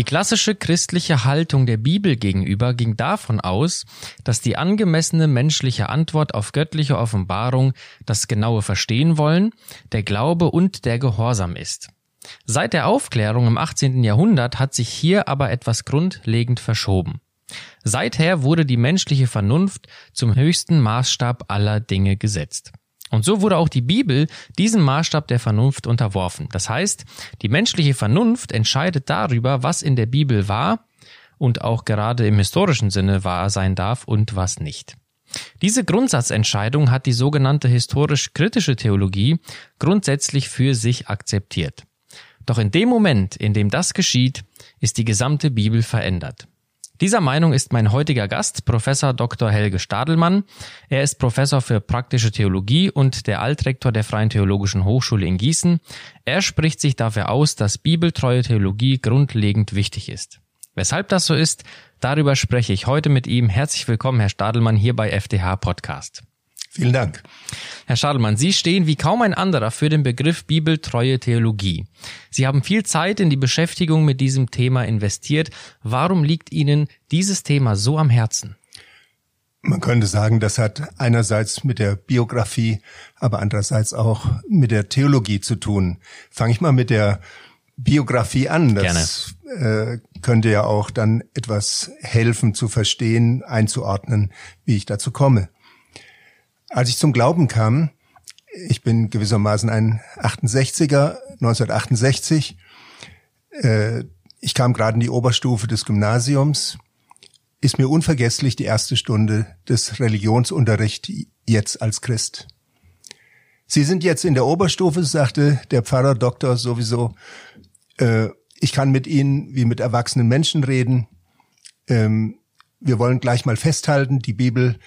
Die klassische christliche Haltung der Bibel gegenüber ging davon aus, dass die angemessene menschliche Antwort auf göttliche Offenbarung das genaue Verstehen wollen, der Glaube und der Gehorsam ist. Seit der Aufklärung im 18. Jahrhundert hat sich hier aber etwas grundlegend verschoben. Seither wurde die menschliche Vernunft zum höchsten Maßstab aller Dinge gesetzt. Und so wurde auch die Bibel diesem Maßstab der Vernunft unterworfen. Das heißt, die menschliche Vernunft entscheidet darüber, was in der Bibel wahr und auch gerade im historischen Sinne wahr sein darf und was nicht. Diese Grundsatzentscheidung hat die sogenannte historisch-kritische Theologie grundsätzlich für sich akzeptiert. Doch in dem Moment, in dem das geschieht, ist die gesamte Bibel verändert. Dieser Meinung ist mein heutiger Gast, Professor Dr. Helge Stadelmann. Er ist Professor für praktische Theologie und der Altrektor der Freien Theologischen Hochschule in Gießen. Er spricht sich dafür aus, dass bibeltreue Theologie grundlegend wichtig ist. Weshalb das so ist, darüber spreche ich heute mit ihm. Herzlich willkommen, Herr Stadelmann, hier bei FDH Podcast. Vielen Dank. Herr Stadelmann, Sie stehen wie kaum ein anderer für den Begriff bibeltreue Theologie. Sie haben viel Zeit in die Beschäftigung mit diesem Thema investiert. Warum liegt Ihnen dieses Thema so am Herzen? Man könnte sagen, das hat einerseits mit der Biografie, aber andererseits auch mit der Theologie zu tun. Fange ich mal mit der Biografie an. Das Gerne. Äh, könnte ja auch dann etwas helfen zu verstehen, einzuordnen, wie ich dazu komme. Als ich zum Glauben kam, ich bin gewissermaßen ein 68er, 1968, äh, ich kam gerade in die Oberstufe des Gymnasiums, ist mir unvergesslich die erste Stunde des Religionsunterrichts jetzt als Christ. Sie sind jetzt in der Oberstufe, sagte der Pfarrer Doktor sowieso. Äh, ich kann mit Ihnen wie mit erwachsenen Menschen reden. Ähm, wir wollen gleich mal festhalten, die Bibel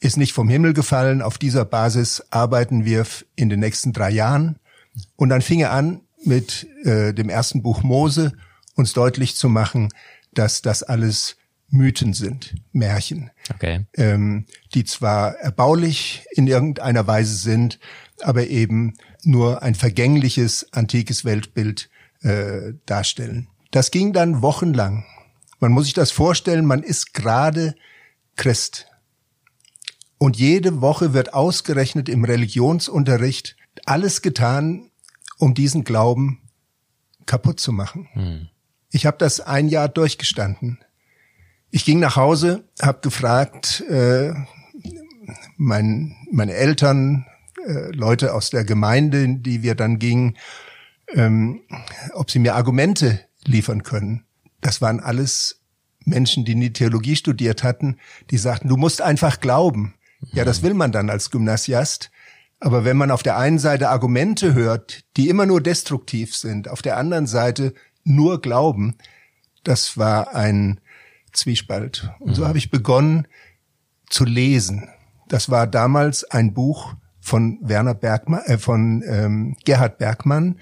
ist nicht vom Himmel gefallen. Auf dieser Basis arbeiten wir in den nächsten drei Jahren. Und dann fing er an, mit äh, dem ersten Buch Mose uns deutlich zu machen, dass das alles Mythen sind, Märchen, okay. ähm, die zwar erbaulich in irgendeiner Weise sind, aber eben nur ein vergängliches antikes Weltbild äh, darstellen. Das ging dann wochenlang. Man muss sich das vorstellen, man ist gerade Christ. Und jede Woche wird ausgerechnet im Religionsunterricht alles getan, um diesen Glauben kaputt zu machen. Hm. Ich habe das ein Jahr durchgestanden. Ich ging nach Hause, habe gefragt, äh, mein, meine Eltern, äh, Leute aus der Gemeinde, die wir dann gingen, ähm, ob sie mir Argumente liefern können. Das waren alles Menschen, die nie Theologie studiert hatten, die sagten, du musst einfach glauben. Ja, das will man dann als Gymnasiast. Aber wenn man auf der einen Seite Argumente hört, die immer nur destruktiv sind, auf der anderen Seite nur Glauben, das war ein Zwiespalt. Und so mhm. habe ich begonnen zu lesen. Das war damals ein Buch von Werner Bergmann, äh, von ähm, Gerhard Bergmann,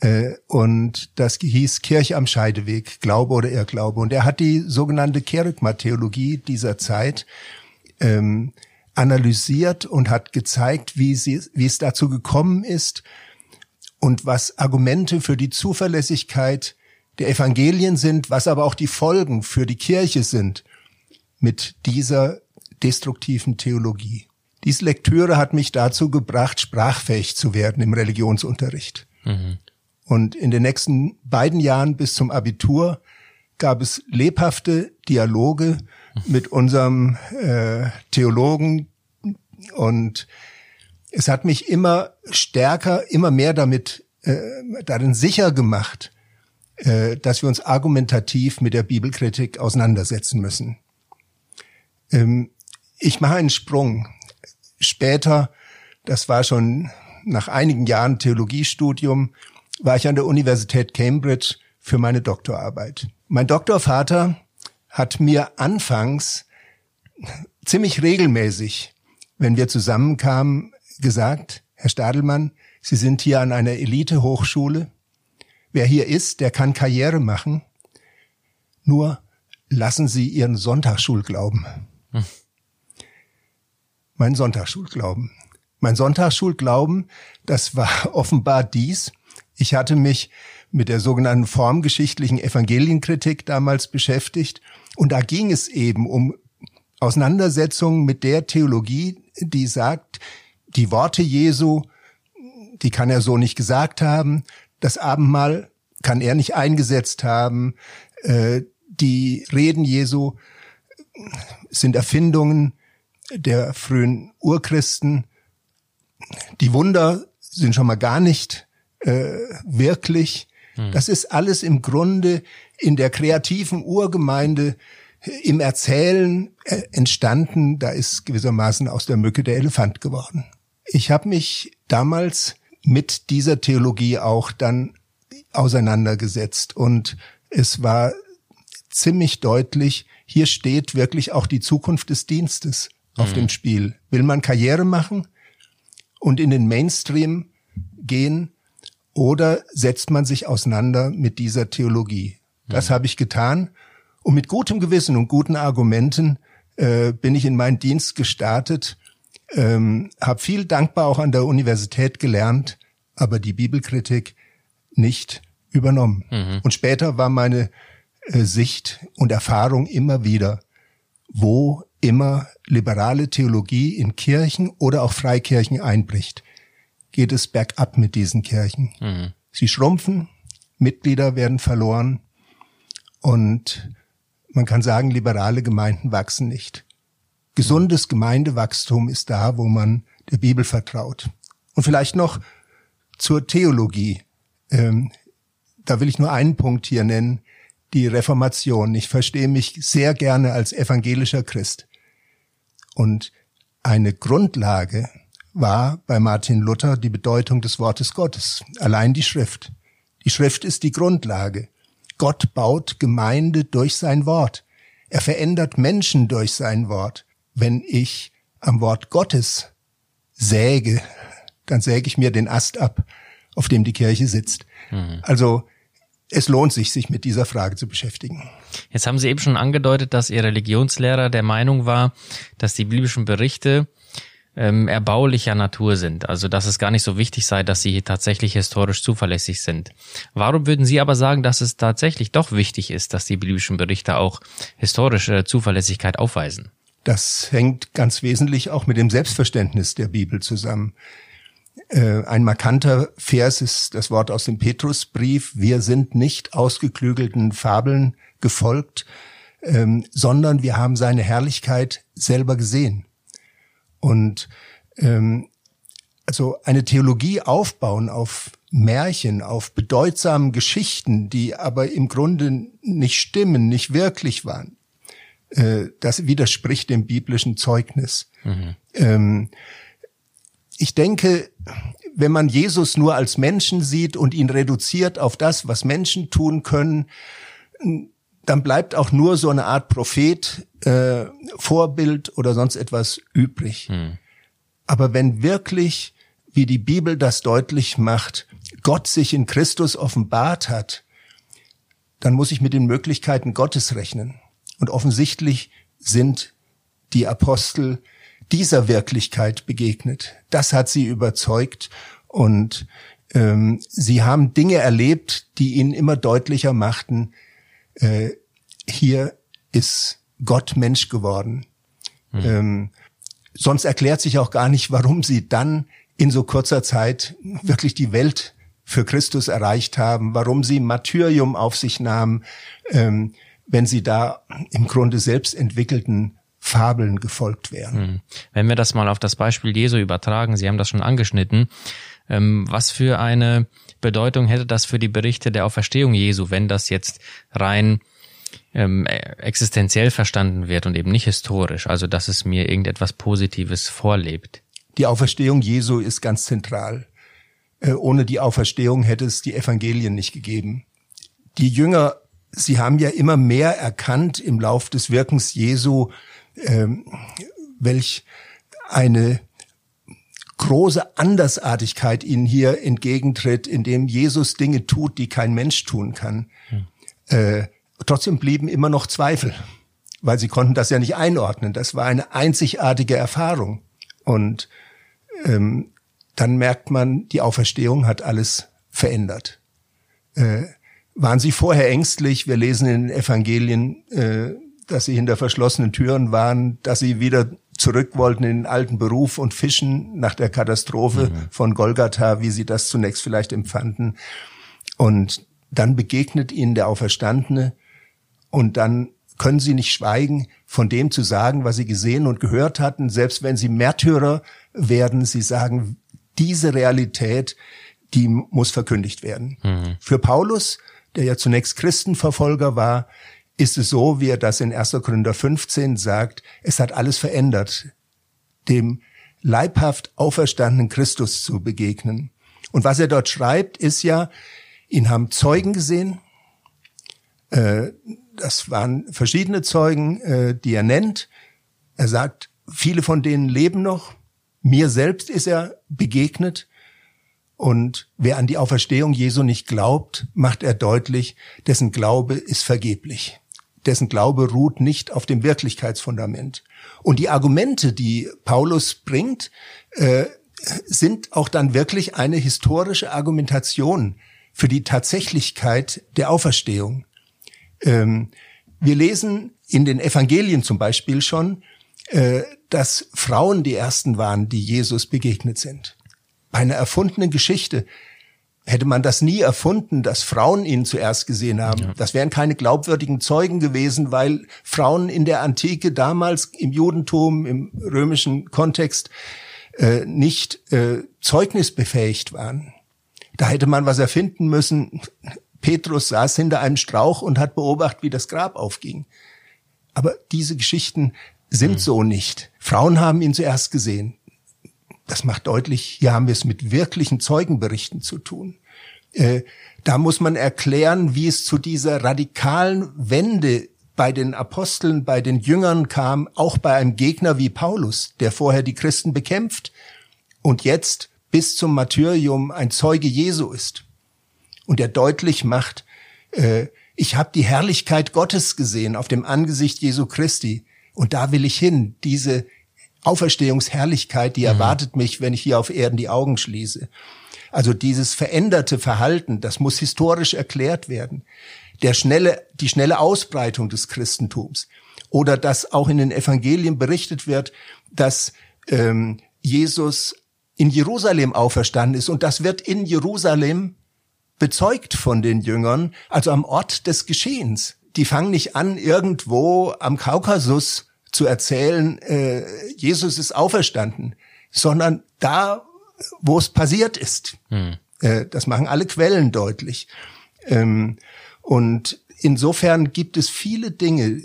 äh, und das hieß Kirche am Scheideweg, Glaube oder Irrglaube. Und er hat die sogenannte Kerygma-Theologie dieser Zeit ähm, analysiert und hat gezeigt, wie, sie, wie es dazu gekommen ist und was Argumente für die Zuverlässigkeit der Evangelien sind, was aber auch die Folgen für die Kirche sind mit dieser destruktiven Theologie. Diese Lektüre hat mich dazu gebracht, sprachfähig zu werden im Religionsunterricht. Mhm. Und in den nächsten beiden Jahren bis zum Abitur gab es lebhafte Dialoge mit unserem äh, Theologen und es hat mich immer stärker, immer mehr damit äh, darin sicher gemacht, äh, dass wir uns argumentativ mit der Bibelkritik auseinandersetzen müssen. Ähm, ich mache einen Sprung. Später, das war schon nach einigen Jahren Theologiestudium, war ich an der Universität Cambridge für meine Doktorarbeit. Mein Doktorvater hat mir anfangs ziemlich regelmäßig, wenn wir zusammenkamen, gesagt, Herr Stadelmann, Sie sind hier an einer Elite-Hochschule. Wer hier ist, der kann Karriere machen. Nur lassen Sie Ihren Sonntagsschulglauben. Hm. Mein Sonntagsschulglauben. Mein Sonntagsschulglauben, das war offenbar dies. Ich hatte mich mit der sogenannten formgeschichtlichen Evangelienkritik damals beschäftigt. Und da ging es eben um Auseinandersetzungen mit der Theologie, die sagt, die Worte Jesu, die kann er so nicht gesagt haben, das Abendmahl kann er nicht eingesetzt haben, äh, die Reden Jesu sind Erfindungen der frühen Urchristen, die Wunder sind schon mal gar nicht äh, wirklich. Hm. Das ist alles im Grunde in der kreativen Urgemeinde im Erzählen äh, entstanden. Da ist gewissermaßen aus der Mücke der Elefant geworden. Ich habe mich damals mit dieser Theologie auch dann auseinandergesetzt und es war ziemlich deutlich, hier steht wirklich auch die Zukunft des Dienstes auf mhm. dem Spiel. Will man Karriere machen und in den Mainstream gehen oder setzt man sich auseinander mit dieser Theologie? Das mhm. habe ich getan und mit gutem Gewissen und guten Argumenten äh, bin ich in meinen Dienst gestartet, ähm, habe viel dankbar auch an der Universität gelernt, aber die Bibelkritik nicht übernommen. Mhm. Und später war meine äh, Sicht und Erfahrung immer wieder, wo immer liberale Theologie in Kirchen oder auch Freikirchen einbricht, geht es bergab mit diesen Kirchen. Mhm. Sie schrumpfen, Mitglieder werden verloren und man kann sagen, liberale Gemeinden wachsen nicht. Gesundes Gemeindewachstum ist da, wo man der Bibel vertraut. Und vielleicht noch zur Theologie. Ähm, da will ich nur einen Punkt hier nennen, die Reformation. Ich verstehe mich sehr gerne als evangelischer Christ. Und eine Grundlage war bei Martin Luther die Bedeutung des Wortes Gottes, allein die Schrift. Die Schrift ist die Grundlage. Gott baut Gemeinde durch sein Wort. Er verändert Menschen durch sein Wort. Wenn ich am Wort Gottes säge, dann säge ich mir den Ast ab, auf dem die Kirche sitzt. Mhm. Also es lohnt sich, sich mit dieser Frage zu beschäftigen. Jetzt haben Sie eben schon angedeutet, dass Ihr Religionslehrer der Meinung war, dass die biblischen Berichte ähm, erbaulicher Natur sind. Also dass es gar nicht so wichtig sei, dass sie tatsächlich historisch zuverlässig sind. Warum würden Sie aber sagen, dass es tatsächlich doch wichtig ist, dass die biblischen Berichte auch historische Zuverlässigkeit aufweisen? Das hängt ganz wesentlich auch mit dem Selbstverständnis der Bibel zusammen. Äh, ein markanter Vers ist das Wort aus dem Petrusbrief, wir sind nicht ausgeklügelten Fabeln gefolgt, ähm, sondern wir haben seine Herrlichkeit selber gesehen. Und ähm, also eine Theologie aufbauen auf Märchen, auf bedeutsamen Geschichten, die aber im Grunde nicht stimmen, nicht wirklich waren, äh, das widerspricht dem biblischen Zeugnis. Mhm. Ähm, ich denke, wenn man Jesus nur als Menschen sieht und ihn reduziert auf das, was Menschen tun können, dann bleibt auch nur so eine Art Prophet, äh, Vorbild oder sonst etwas übrig. Hm. Aber wenn wirklich, wie die Bibel das deutlich macht, Gott sich in Christus offenbart hat, dann muss ich mit den Möglichkeiten Gottes rechnen. Und offensichtlich sind die Apostel dieser Wirklichkeit begegnet. Das hat sie überzeugt und ähm, sie haben Dinge erlebt, die ihnen immer deutlicher machten, äh, hier ist Gott Mensch geworden. Hm. Ähm, sonst erklärt sich auch gar nicht, warum sie dann in so kurzer Zeit wirklich die Welt für Christus erreicht haben, warum sie Martyrium auf sich nahmen, ähm, wenn sie da im Grunde selbst entwickelten Fabeln gefolgt wären. Hm. Wenn wir das mal auf das Beispiel Jesu übertragen, Sie haben das schon angeschnitten, ähm, was für eine Bedeutung hätte das für die Berichte der Auferstehung Jesu, wenn das jetzt rein ähm, existenziell verstanden wird und eben nicht historisch, also dass es mir irgendetwas Positives vorlebt? Die Auferstehung Jesu ist ganz zentral. Äh, ohne die Auferstehung hätte es die Evangelien nicht gegeben. Die Jünger, sie haben ja immer mehr erkannt im Lauf des Wirkens Jesu, ähm, welch eine große Andersartigkeit ihnen hier entgegentritt, indem Jesus Dinge tut, die kein Mensch tun kann. Hm. Äh, trotzdem blieben immer noch Zweifel, weil sie konnten das ja nicht einordnen. Das war eine einzigartige Erfahrung. Und ähm, dann merkt man, die Auferstehung hat alles verändert. Äh, waren sie vorher ängstlich? Wir lesen in den Evangelien, äh, dass sie hinter verschlossenen Türen waren, dass sie wieder zurück wollten in den alten Beruf und fischen nach der Katastrophe mhm. von Golgatha, wie sie das zunächst vielleicht empfanden. Und dann begegnet ihnen der Auferstandene und dann können sie nicht schweigen, von dem zu sagen, was sie gesehen und gehört hatten, selbst wenn sie Märtyrer werden. Sie sagen, diese Realität, die muss verkündigt werden. Mhm. Für Paulus, der ja zunächst Christenverfolger war, ist es so, wie er das in 1. Korinther 15 sagt, es hat alles verändert, dem leibhaft auferstandenen Christus zu begegnen. Und was er dort schreibt, ist ja, ihn haben Zeugen gesehen, äh, das waren verschiedene Zeugen, äh, die er nennt. Er sagt, viele von denen leben noch. Mir selbst ist er begegnet. Und wer an die Auferstehung Jesu nicht glaubt, macht er deutlich, dessen Glaube ist vergeblich. Dessen Glaube ruht nicht auf dem Wirklichkeitsfundament. Und die Argumente, die Paulus bringt, äh, sind auch dann wirklich eine historische Argumentation für die Tatsächlichkeit der Auferstehung. Ähm, wir lesen in den Evangelien zum Beispiel schon, äh, dass Frauen die ersten waren, die Jesus begegnet sind. Bei einer erfundenen Geschichte hätte man das nie erfunden, dass Frauen ihn zuerst gesehen haben. Ja. Das wären keine glaubwürdigen Zeugen gewesen, weil Frauen in der Antike damals im Judentum, im römischen Kontext äh, nicht äh, zeugnisbefähigt waren. Da hätte man was erfinden müssen. Petrus saß hinter einem Strauch und hat beobachtet, wie das Grab aufging. Aber diese Geschichten sind mhm. so nicht. Frauen haben ihn zuerst gesehen. Das macht deutlich, hier haben wir es mit wirklichen Zeugenberichten zu tun. Äh, da muss man erklären, wie es zu dieser radikalen Wende bei den Aposteln, bei den Jüngern kam, auch bei einem Gegner wie Paulus, der vorher die Christen bekämpft und jetzt bis zum Martyrium ein Zeuge Jesu ist und er deutlich macht, äh, ich habe die Herrlichkeit Gottes gesehen auf dem Angesicht Jesu Christi und da will ich hin. Diese Auferstehungsherrlichkeit, die mhm. erwartet mich, wenn ich hier auf Erden die Augen schließe. Also dieses veränderte Verhalten, das muss historisch erklärt werden. Der schnelle, die schnelle Ausbreitung des Christentums oder dass auch in den Evangelien berichtet wird, dass ähm, Jesus in Jerusalem auferstanden ist und das wird in Jerusalem bezeugt von den Jüngern, also am Ort des Geschehens. Die fangen nicht an, irgendwo am Kaukasus zu erzählen, äh, Jesus ist auferstanden, sondern da, wo es passiert ist. Hm. Äh, das machen alle Quellen deutlich. Ähm, und insofern gibt es viele Dinge,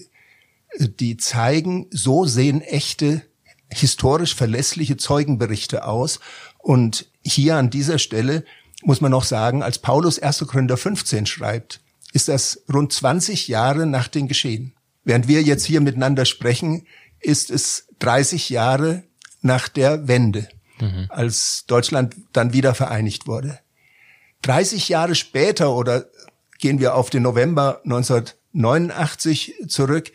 äh, die zeigen, so sehen echte, historisch verlässliche Zeugenberichte aus. Und hier an dieser Stelle muss man noch sagen, als Paulus 1. Korinther 15 schreibt, ist das rund 20 Jahre nach den Geschehen. Während wir jetzt hier miteinander sprechen, ist es 30 Jahre nach der Wende, mhm. als Deutschland dann wieder vereinigt wurde. 30 Jahre später oder gehen wir auf den November 1989 zurück,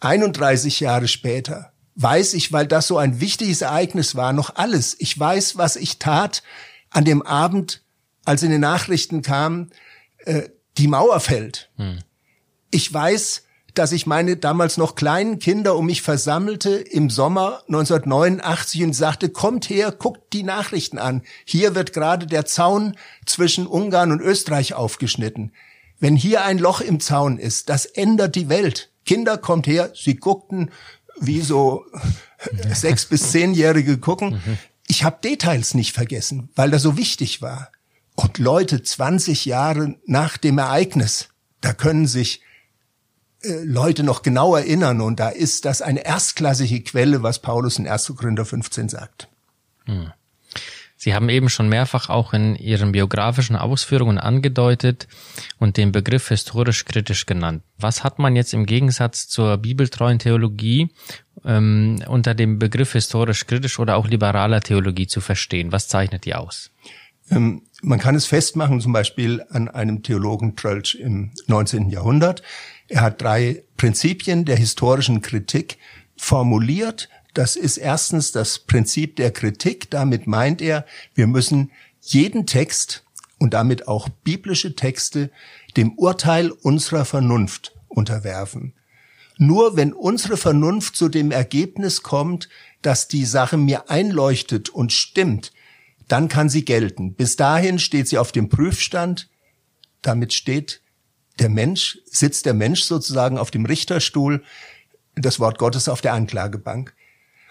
31 Jahre später weiß ich, weil das so ein wichtiges Ereignis war, noch alles. Ich weiß, was ich tat an dem Abend als in den Nachrichten kam, äh, die Mauer fällt. Hm. Ich weiß, dass ich meine damals noch kleinen Kinder um mich versammelte im Sommer 1989 und sagte, kommt her, guckt die Nachrichten an. Hier wird gerade der Zaun zwischen Ungarn und Österreich aufgeschnitten. Wenn hier ein Loch im Zaun ist, das ändert die Welt. Kinder, kommt her. Sie guckten, wie so sechs bis zehnjährige gucken. Ich habe Details nicht vergessen, weil das so wichtig war. Und Leute 20 Jahre nach dem Ereignis, da können sich Leute noch genau erinnern und da ist das eine erstklassige Quelle, was Paulus in 1. Korinther 15 sagt. Hm. Sie haben eben schon mehrfach auch in Ihren biografischen Ausführungen angedeutet und den Begriff historisch kritisch genannt. Was hat man jetzt im Gegensatz zur bibeltreuen Theologie ähm, unter dem Begriff historisch kritisch oder auch liberaler Theologie zu verstehen? Was zeichnet die aus? Ähm, man kann es festmachen, zum Beispiel an einem Theologen Trölsch im 19. Jahrhundert. Er hat drei Prinzipien der historischen Kritik formuliert, Das ist erstens das Prinzip der Kritik. Damit meint er, wir müssen jeden Text und damit auch biblische Texte dem Urteil unserer Vernunft unterwerfen. Nur wenn unsere Vernunft zu dem Ergebnis kommt, dass die Sache mir einleuchtet und stimmt, dann kann sie gelten. Bis dahin steht sie auf dem Prüfstand. Damit steht der Mensch, sitzt der Mensch sozusagen auf dem Richterstuhl, das Wort Gottes auf der Anklagebank.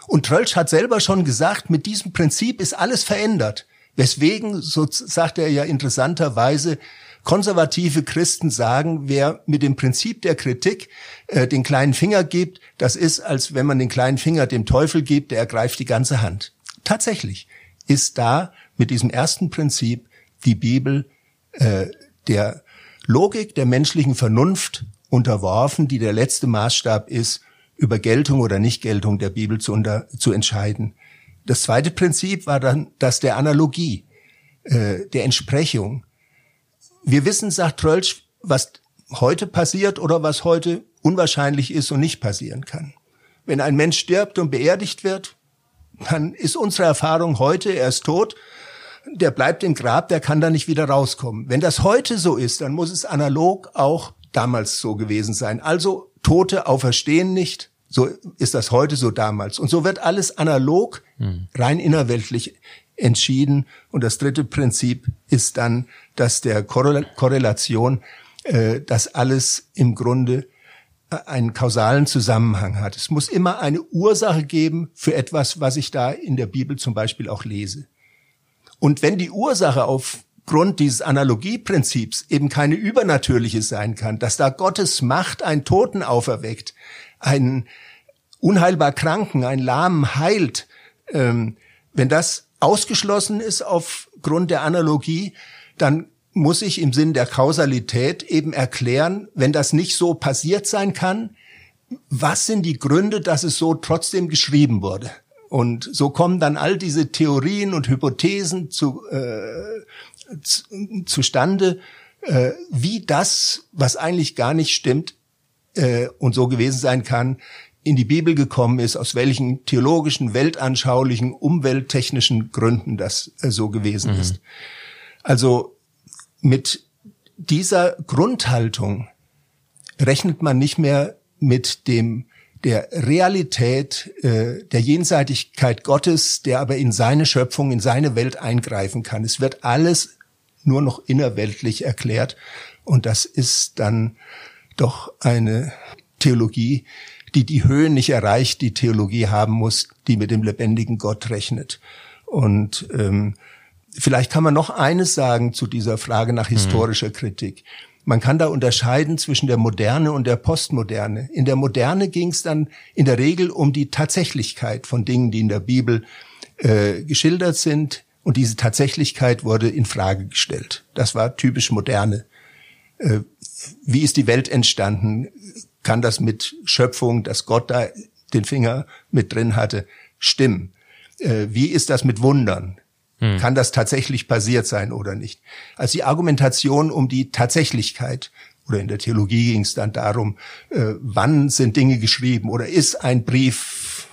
Und Trölsch hat selber schon gesagt, mit diesem Prinzip ist alles verändert. Weswegen, so sagt er ja interessanterweise, konservative Christen sagen, wer mit dem Prinzip der Kritik äh, den kleinen Finger gibt, das ist, als wenn man den kleinen Finger dem Teufel gibt, der ergreift die ganze Hand. Tatsächlich ist da mit diesem ersten Prinzip die Bibel äh, der Logik der menschlichen Vernunft unterworfen, die der letzte Maßstab ist, über Geltung oder Nichtgeltung der Bibel zu, unter, zu entscheiden. Das zweite Prinzip war dann das der Analogie, äh, der Entsprechung. Wir wissen, sagt Trölsch, was heute passiert oder was heute unwahrscheinlich ist und nicht passieren kann. Wenn ein Mensch stirbt und beerdigt wird, dann ist unsere Erfahrung heute, er ist tot, der bleibt im Grab, der kann da nicht wieder rauskommen. Wenn das heute so ist, dann muss es analog auch damals so gewesen sein. Also Tote auferstehen nicht, so ist das heute, so damals. Und so wird alles analog, hm. rein innerweltlich entschieden. Und das dritte Prinzip ist dann, dass der Korrelation, äh, dass alles im Grunde äh, einen kausalen Zusammenhang hat. Es muss immer eine Ursache geben für etwas, was ich da in der Bibel zum Beispiel auch lese. Und wenn die Ursache aufgrund dieses Analogieprinzips eben keine übernatürliche sein kann, dass da Gottes Macht einen Toten auferweckt, einen unheilbar Kranken, einen Lahmen heilt, ähm, wenn das ausgeschlossen ist aufgrund der Analogie, dann muss ich im Sinn der Kausalität eben erklären, wenn das nicht so passiert sein kann, was sind die Gründe, dass es so trotzdem geschrieben wurde? Und so kommen dann all diese Theorien und Hypothesen zu, äh, zu, zustande, äh, wie das, was eigentlich gar nicht stimmt äh, und so gewesen sein kann, in die Bibel gekommen ist, aus welchen theologischen, weltanschaulichen, umwelttechnischen Gründen das äh, so gewesen mhm. ist. Also mit dieser Grundhaltung rechnet man nicht mehr mit dem der Realität äh, der Jenseitigkeit Gottes, der aber in seine Schöpfung, in seine Welt eingreifen kann. Es wird alles nur noch innerweltlich erklärt und das ist dann doch eine Theologie, die die Höhen nicht erreicht, die Theologie haben muss, die mit dem lebendigen Gott rechnet. Und ähm, Vielleicht kann man noch eines sagen zu dieser Frage nach mhm. historischer mhm. Kritik. Man kann da unterscheiden zwischen der Moderne und der Postmoderne. In der Moderne ging es dann in der Regel um die Tatsächlichkeit von Dingen, die in der Bibel äh, geschildert sind. Und diese Tatsächlichkeit wurde in Frage gestellt. Das war typisch moderne. Äh, wie ist die Welt entstanden? Kann das mit Schöpfung, dass Gott da den Finger mit drin hatte, stimmen? Äh, wie ist das mit Wundern? Hm. Kann das tatsächlich passiert sein oder nicht? Also die Argumentation um die Tatsächlichkeit oder in der Theologie ging es dann darum, äh, wann sind Dinge geschrieben oder ist ein Brief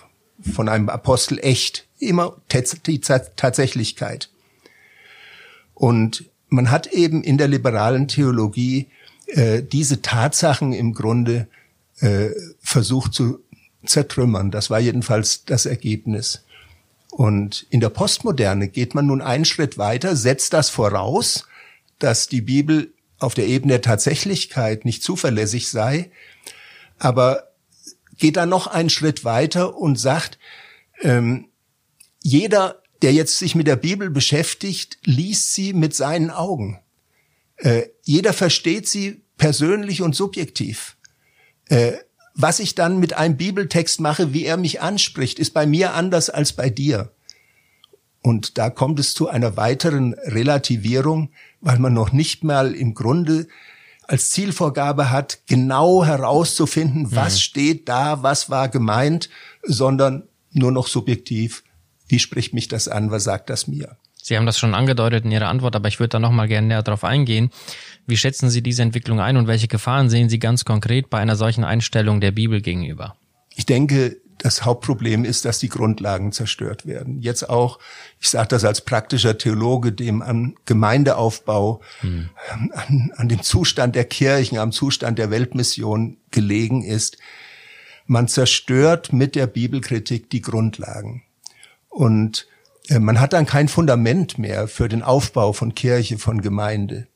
von einem Apostel echt? Immer die Tatsächlichkeit. Und man hat eben in der liberalen Theologie äh, diese Tatsachen im Grunde äh, versucht zu zertrümmern. Das war jedenfalls das Ergebnis. Und in der Postmoderne geht man nun einen Schritt weiter, setzt das voraus, dass die Bibel auf der Ebene der Tatsächlichkeit nicht zuverlässig sei, aber geht dann noch einen Schritt weiter und sagt, ähm, jeder, der jetzt sich mit der Bibel beschäftigt, liest sie mit seinen Augen. Äh, jeder versteht sie persönlich und subjektiv. Äh, was ich dann mit einem Bibeltext mache, wie er mich anspricht, ist bei mir anders als bei dir. Und da kommt es zu einer weiteren Relativierung, weil man noch nicht mal im Grunde als Zielvorgabe hat, genau herauszufinden, mhm. was steht da, was war gemeint, sondern nur noch subjektiv, wie spricht mich das an, was sagt das mir? Sie haben das schon angedeutet in Ihrer Antwort, aber ich würde da noch mal gerne näher darauf eingehen. Wie schätzen Sie diese Entwicklung ein und welche Gefahren sehen Sie ganz konkret bei einer solchen Einstellung der Bibel gegenüber? Ich denke, das Hauptproblem ist, dass die Grundlagen zerstört werden. Jetzt auch, ich sage das als praktischer Theologe, dem am Gemeindeaufbau, hm. an, an dem Zustand der Kirchen, am Zustand der Weltmission gelegen ist. Man zerstört mit der Bibelkritik die Grundlagen. Und man hat dann kein Fundament mehr für den Aufbau von Kirche, von Gemeinde.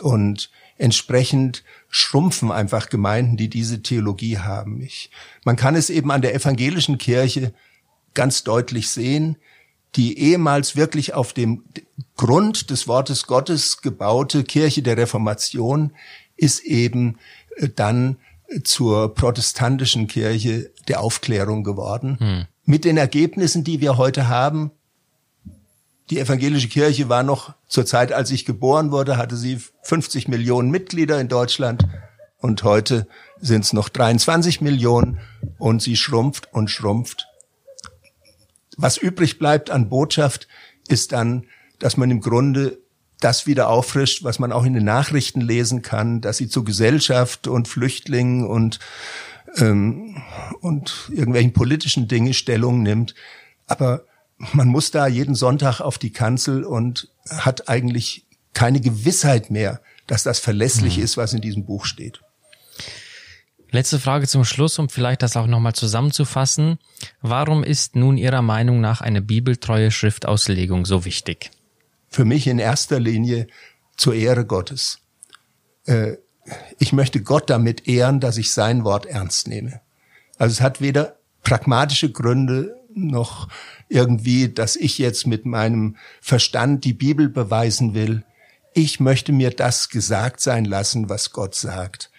Und entsprechend schrumpfen einfach Gemeinden, die diese Theologie haben. Ich, man kann es eben an der evangelischen Kirche ganz deutlich sehen, die ehemals wirklich auf dem Grund des Wortes Gottes gebaute Kirche der Reformation ist eben äh, dann zur protestantischen Kirche der Aufklärung geworden. Hm. Mit den Ergebnissen, die wir heute haben, die evangelische Kirche war noch zur Zeit, als ich geboren wurde, hatte sie 50 Millionen Mitglieder in Deutschland und heute sind es noch 23 Millionen und sie schrumpft und schrumpft. Was übrig bleibt an Botschaft ist dann, dass man im Grunde das wieder auffrischt, was man auch in den Nachrichten lesen kann, dass sie zu Gesellschaft und Flüchtlingen und ähm, und irgendwelchen politischen Dinge Stellung nimmt. Aber man muss da jeden Sonntag auf die Kanzel und hat eigentlich keine Gewissheit mehr, dass das verlässlich mhm. ist, was in diesem Buch steht. Letzte Frage zum Schluss, um vielleicht das auch nochmal zusammenzufassen. Warum ist nun Ihrer Meinung nach eine bibeltreue Schriftauslegung so wichtig? Für mich in erster Linie zur Ehre Gottes. Äh, ich möchte Gott damit ehren, dass ich sein Wort ernst nehme. Also es hat weder pragmatische Gründe noch irgendwie, dass ich jetzt mit meinem Verstand die Bibel beweisen will. Ich möchte mir das gesagt sein lassen, was Gott sagt.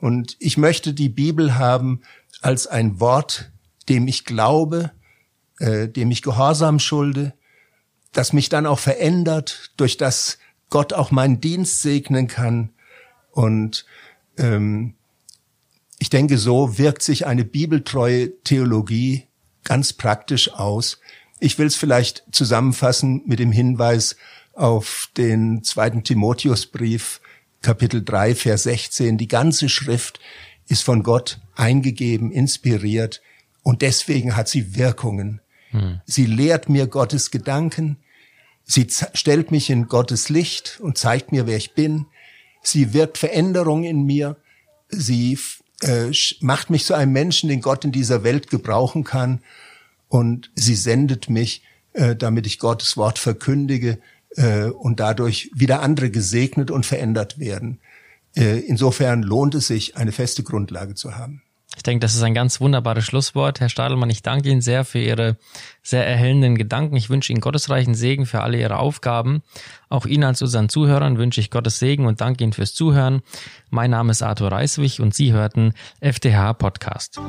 Und ich möchte die Bibel haben als ein Wort, dem ich glaube, äh, dem ich Gehorsam schulde, das mich dann auch verändert, durch das Gott auch meinen Dienst segnen kann. Und ähm, ich denke, so wirkt sich eine bibeltreue Theologie ganz praktisch aus. Ich will es vielleicht zusammenfassen mit dem Hinweis auf den zweiten Timotheusbrief, Kapitel 3, Vers 16. Die ganze Schrift ist von Gott eingegeben, inspiriert und deswegen hat sie Wirkungen. Hm. Sie lehrt mir Gottes Gedanken, sie stellt mich in Gottes Licht und zeigt mir, wer ich bin. Sie wirkt Veränderung in mir, sie äh, macht mich zu einem Menschen, den Gott in dieser Welt gebrauchen kann. Und sie sendet mich, äh, damit ich Gottes Wort verkündige äh, und dadurch wieder andere gesegnet und verändert werden. Äh, insofern lohnt es sich, eine feste Grundlage zu haben. Ich denke, das ist ein ganz wunderbares Schlusswort. Herr Stadelmann, ich danke Ihnen sehr für Ihre sehr erhellenden Gedanken. Ich wünsche Ihnen gottesreichen Segen für alle Ihre Aufgaben. Auch Ihnen als unseren Zuhörern wünsche ich Gottes Segen und danke Ihnen fürs Zuhören. Mein Name ist Arthur Reiswig und Sie hörten FTH Podcast.